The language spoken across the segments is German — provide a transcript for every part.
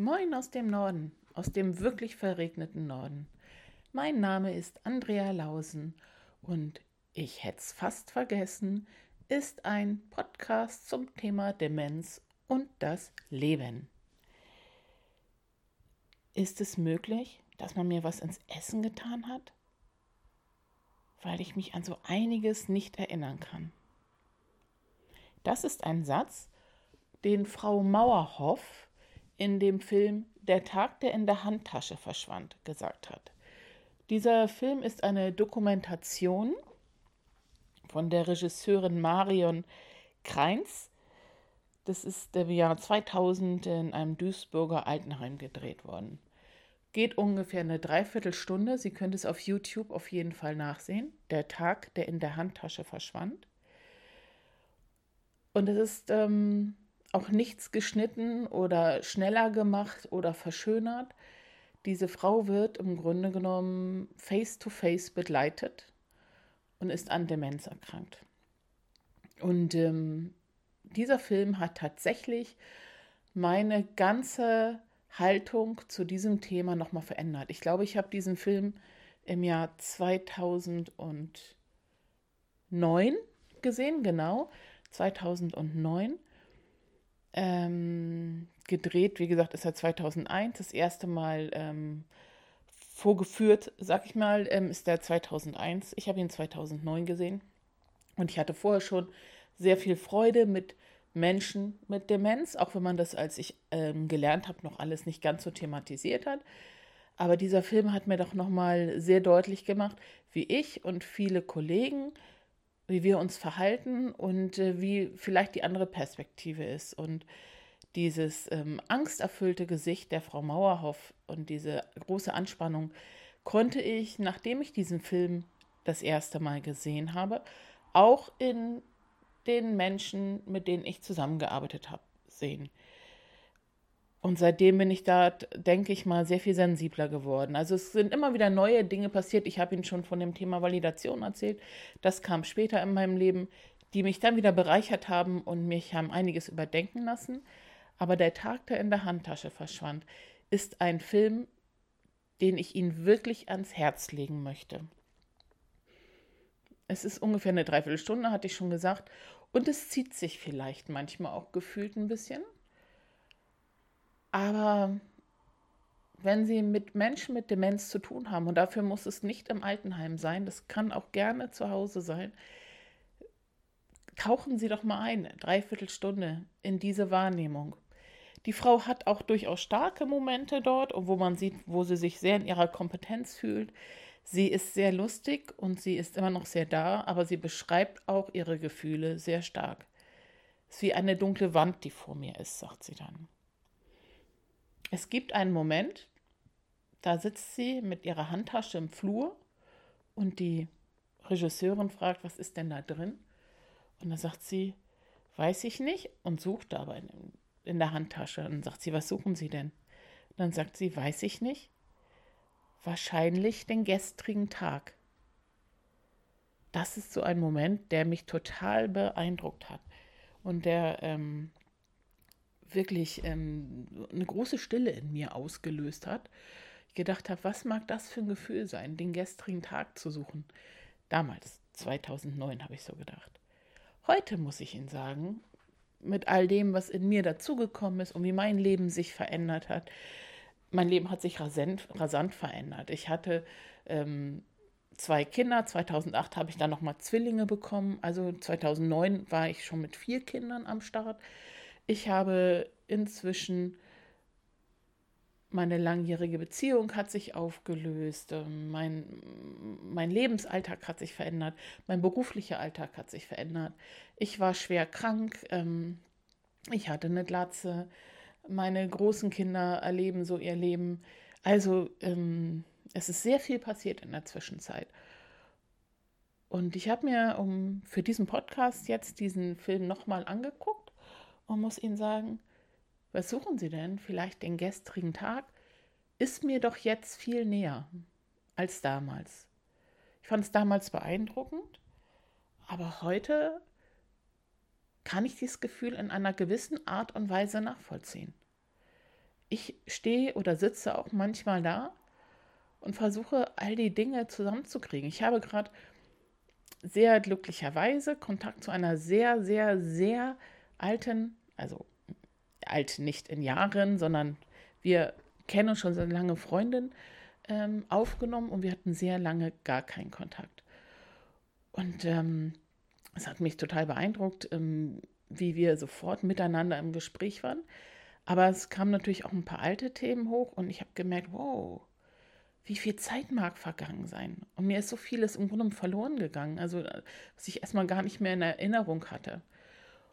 Moin aus dem Norden, aus dem wirklich verregneten Norden. Mein Name ist Andrea Lausen und ich hätte es fast vergessen, ist ein Podcast zum Thema Demenz und das Leben. Ist es möglich, dass man mir was ins Essen getan hat? Weil ich mich an so einiges nicht erinnern kann. Das ist ein Satz, den Frau Mauerhoff in dem Film Der Tag, der in der Handtasche verschwand, gesagt hat. Dieser Film ist eine Dokumentation von der Regisseurin Marion Kreins. Das ist im Jahr 2000 in einem Duisburger Altenheim gedreht worden. Geht ungefähr eine Dreiviertelstunde. Sie können es auf YouTube auf jeden Fall nachsehen. Der Tag, der in der Handtasche verschwand. Und es ist ähm, auch nichts geschnitten oder schneller gemacht oder verschönert. Diese Frau wird im Grunde genommen face-to-face -face begleitet und ist an Demenz erkrankt. Und ähm, dieser Film hat tatsächlich meine ganze Haltung zu diesem Thema nochmal verändert. Ich glaube, ich habe diesen Film im Jahr 2009 gesehen, genau, 2009 ähm, gedreht, wie gesagt, ist er 2001. Das erste Mal ähm, vorgeführt, sag ich mal, ähm, ist der 2001. Ich habe ihn 2009 gesehen. Und ich hatte vorher schon sehr viel Freude mit Menschen mit Demenz, auch wenn man das, als ich ähm, gelernt habe, noch alles nicht ganz so thematisiert hat. Aber dieser Film hat mir doch nochmal sehr deutlich gemacht, wie ich und viele Kollegen wie wir uns verhalten und äh, wie vielleicht die andere Perspektive ist. Und dieses ähm, angsterfüllte Gesicht der Frau Mauerhoff und diese große Anspannung konnte ich, nachdem ich diesen Film das erste Mal gesehen habe, auch in den Menschen, mit denen ich zusammengearbeitet habe, sehen. Und seitdem bin ich da, denke ich mal, sehr viel sensibler geworden. Also es sind immer wieder neue Dinge passiert. Ich habe Ihnen schon von dem Thema Validation erzählt. Das kam später in meinem Leben, die mich dann wieder bereichert haben und mich haben einiges überdenken lassen. Aber der Tag, der in der Handtasche verschwand, ist ein Film, den ich Ihnen wirklich ans Herz legen möchte. Es ist ungefähr eine Dreiviertelstunde, hatte ich schon gesagt. Und es zieht sich vielleicht manchmal auch gefühlt ein bisschen. Aber wenn Sie mit Menschen mit Demenz zu tun haben, und dafür muss es nicht im Altenheim sein, das kann auch gerne zu Hause sein, tauchen Sie doch mal ein, dreiviertel Stunde in diese Wahrnehmung. Die Frau hat auch durchaus starke Momente dort, wo man sieht, wo sie sich sehr in ihrer Kompetenz fühlt. Sie ist sehr lustig und sie ist immer noch sehr da, aber sie beschreibt auch ihre Gefühle sehr stark. Es ist wie eine dunkle Wand, die vor mir ist, sagt sie dann. Es gibt einen Moment, da sitzt sie mit ihrer Handtasche im Flur und die Regisseurin fragt, was ist denn da drin? Und dann sagt sie, weiß ich nicht und sucht aber in, in der Handtasche. Und dann sagt sie, was suchen Sie denn? Und dann sagt sie, weiß ich nicht. Wahrscheinlich den gestrigen Tag. Das ist so ein Moment, der mich total beeindruckt hat und der ähm, wirklich ähm, eine große Stille in mir ausgelöst hat. Ich gedacht habe, was mag das für ein Gefühl sein, den gestrigen Tag zu suchen. Damals, 2009, habe ich so gedacht. Heute muss ich Ihnen sagen, mit all dem, was in mir dazugekommen ist und wie mein Leben sich verändert hat, mein Leben hat sich rasant, rasant verändert. Ich hatte ähm, zwei Kinder. 2008 habe ich dann nochmal Zwillinge bekommen. Also 2009 war ich schon mit vier Kindern am Start. Ich habe inzwischen meine langjährige Beziehung hat sich aufgelöst, ähm, mein, mein Lebensalltag hat sich verändert, mein beruflicher Alltag hat sich verändert. Ich war schwer krank, ähm, ich hatte eine Glatze, meine großen Kinder erleben so ihr Leben. Also ähm, es ist sehr viel passiert in der Zwischenzeit. Und ich habe mir um, für diesen Podcast jetzt diesen Film nochmal angeguckt und muss Ihnen sagen, was suchen Sie denn? Vielleicht den gestrigen Tag? Ist mir doch jetzt viel näher als damals. Ich fand es damals beeindruckend, aber heute kann ich dieses Gefühl in einer gewissen Art und Weise nachvollziehen. ich stehe oder sitze auch manchmal da und versuche all die Dinge zusammenzukriegen. Ich habe gerade sehr glücklicherweise Kontakt zu einer sehr, sehr, sehr alten, also alt nicht in Jahren, sondern wir kennen uns schon so lange Freundin ähm, aufgenommen und wir hatten sehr lange gar keinen Kontakt. Und ähm, es hat mich total beeindruckt, ähm, wie wir sofort miteinander im Gespräch waren. Aber es kamen natürlich auch ein paar alte Themen hoch und ich habe gemerkt, wow, wie viel Zeit mag vergangen sein? Und mir ist so vieles im Grunde verloren gegangen, also was ich erstmal gar nicht mehr in Erinnerung hatte.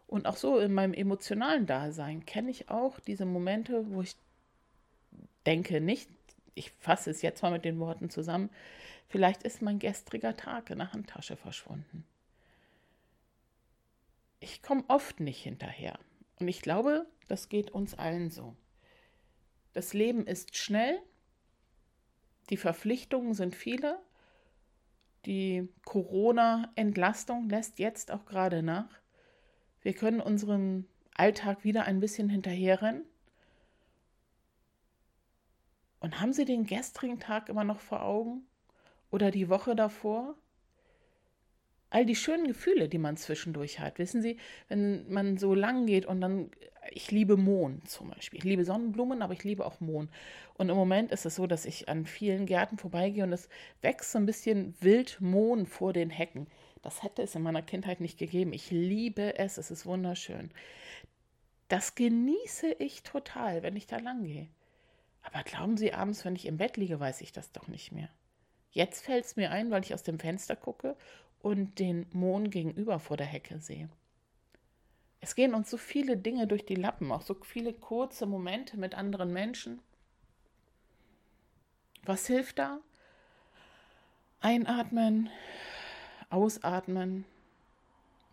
Und auch so in meinem emotionalen Dasein kenne ich auch diese Momente, wo ich denke nicht, ich fasse es jetzt mal mit den Worten zusammen, vielleicht ist mein gestriger Tag in der Handtasche verschwunden. Ich komme oft nicht hinterher. Und ich glaube, das geht uns allen so. Das Leben ist schnell die Verpflichtungen sind viele. Die Corona-Entlastung lässt jetzt auch gerade nach. Wir können unserem Alltag wieder ein bisschen hinterherrennen. Und haben Sie den gestrigen Tag immer noch vor Augen? Oder die Woche davor? all die schönen Gefühle, die man zwischendurch hat. Wissen Sie, wenn man so lang geht und dann, ich liebe Mohn zum Beispiel. Ich liebe Sonnenblumen, aber ich liebe auch Mohn. Und im Moment ist es so, dass ich an vielen Gärten vorbeigehe und es wächst so ein bisschen Wildmohn vor den Hecken. Das hätte es in meiner Kindheit nicht gegeben. Ich liebe es, es ist wunderschön. Das genieße ich total, wenn ich da lang gehe. Aber glauben Sie, abends, wenn ich im Bett liege, weiß ich das doch nicht mehr. Jetzt fällt es mir ein, weil ich aus dem Fenster gucke und den Mond gegenüber vor der Hecke sehe. Es gehen uns so viele Dinge durch die Lappen, auch so viele kurze Momente mit anderen Menschen. Was hilft da? Einatmen, ausatmen,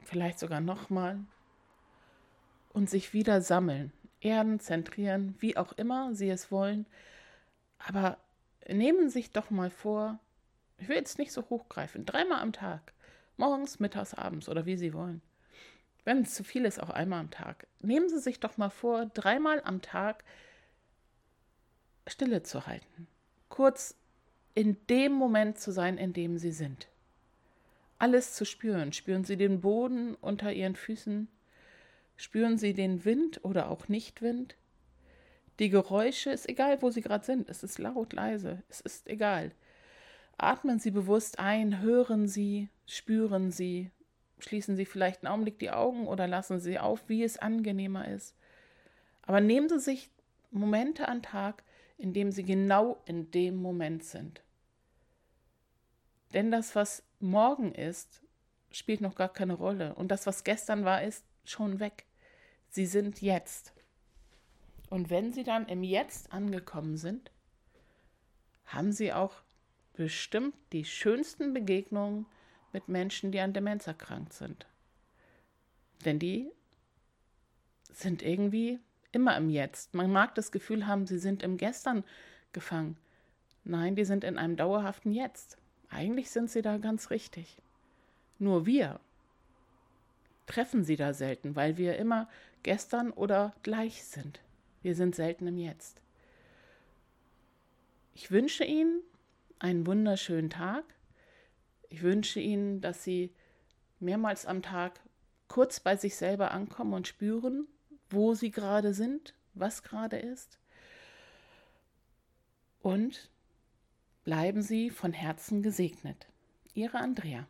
vielleicht sogar nochmal und sich wieder sammeln, erden, zentrieren, wie auch immer Sie es wollen. Aber nehmen Sie sich doch mal vor, ich will jetzt nicht so hochgreifen. Dreimal am Tag. Morgens, mittags, abends oder wie Sie wollen. Wenn es zu viel ist, auch einmal am Tag. Nehmen Sie sich doch mal vor, dreimal am Tag Stille zu halten. Kurz in dem Moment zu sein, in dem Sie sind. Alles zu spüren. Spüren Sie den Boden unter Ihren Füßen? Spüren Sie den Wind oder auch Nicht-Wind? Die Geräusche, ist egal, wo Sie gerade sind. Es ist laut, leise. Es ist egal. Atmen Sie bewusst ein, hören Sie, spüren Sie, schließen Sie vielleicht einen Augenblick die Augen oder lassen Sie auf, wie es angenehmer ist. Aber nehmen Sie sich Momente an Tag, in dem Sie genau in dem Moment sind. Denn das, was morgen ist, spielt noch gar keine Rolle. Und das, was gestern war, ist schon weg. Sie sind jetzt. Und wenn Sie dann im Jetzt angekommen sind, haben Sie auch bestimmt die schönsten Begegnungen mit Menschen, die an Demenz erkrankt sind. Denn die sind irgendwie immer im Jetzt. Man mag das Gefühl haben, sie sind im Gestern gefangen. Nein, die sind in einem dauerhaften Jetzt. Eigentlich sind sie da ganz richtig. Nur wir treffen sie da selten, weil wir immer gestern oder gleich sind. Wir sind selten im Jetzt. Ich wünsche Ihnen einen wunderschönen Tag. Ich wünsche Ihnen, dass Sie mehrmals am Tag kurz bei sich selber ankommen und spüren, wo Sie gerade sind, was gerade ist. Und bleiben Sie von Herzen gesegnet. Ihre Andrea.